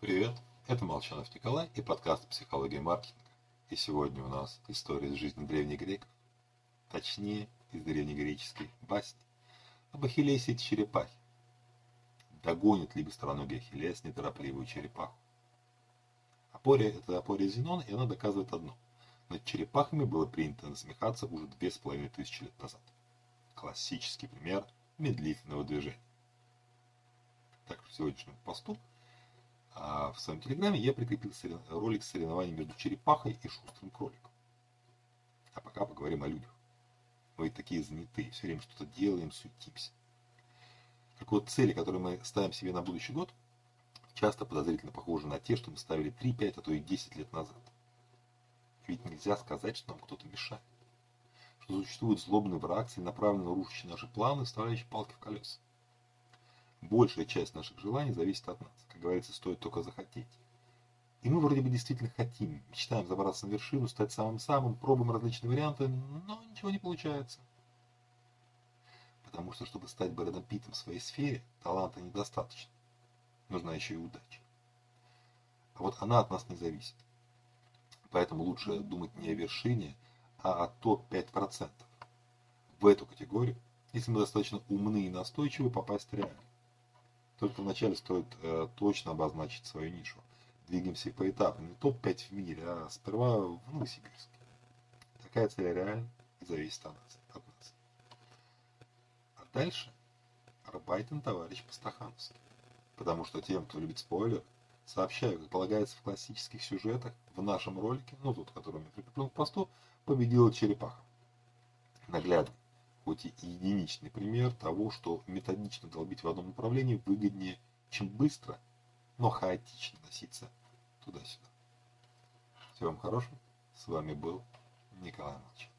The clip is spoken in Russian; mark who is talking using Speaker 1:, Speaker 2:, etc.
Speaker 1: Привет, это Молчанов Николай и подкаст «Психология маркетинга». И сегодня у нас история из жизни древних греков, точнее, из древнегреческой басни об Ахиллесе и черепахе. Догонит ли быстроногий Ахиллес неторопливую черепаху? Апория – это апория Зенона, и она доказывает одно. Над черепахами было принято насмехаться уже две с половиной тысячи лет назад. Классический пример медлительного движения. Так, в сегодняшнем посту в своем телеграме я прикрепил ролик соревнований между черепахой и шустрым кроликом. А пока поговорим о людях. Мы такие занятые, все время что-то делаем, суетимся. Так вот, цели, которые мы ставим себе на будущий год, часто подозрительно похожи на те, что мы ставили 3, 5, а то и 10 лет назад. Ведь нельзя сказать, что нам кто-то мешает. Что существует злобный враг, целенаправленно рушащий наши планы, вставляющий палки в колеса. Большая часть наших желаний зависит от нас. Как говорится, стоит только захотеть. И мы вроде бы действительно хотим, мечтаем забраться на вершину, стать самым-самым, пробуем различные варианты, но ничего не получается. Потому что, чтобы стать Брэдом Питтом в своей сфере, таланта недостаточно. Нужна еще и удача. А вот она от нас не зависит. Поэтому лучше думать не о вершине, а о топ-5%. В эту категорию, если мы достаточно умны и настойчивы, попасть реально. Только вначале стоит э, точно обозначить свою нишу. Двигаемся по этапам, не топ-5 в мире, а сперва в Новосибирске. Такая цель реальна и зависит от нас. От нас. А дальше Арбайтен товарищ Пастахановский. Потому что тем, кто любит спойлер, сообщаю, как полагается в классических сюжетах, в нашем ролике, ну тот, который меня прикреплен к посту, победила черепаха. Наглядно хоть и единичный пример того, что методично долбить в одном направлении выгоднее, чем быстро, но хаотично носиться туда-сюда. Всего вам хорошего. С вами был Николай Молчан.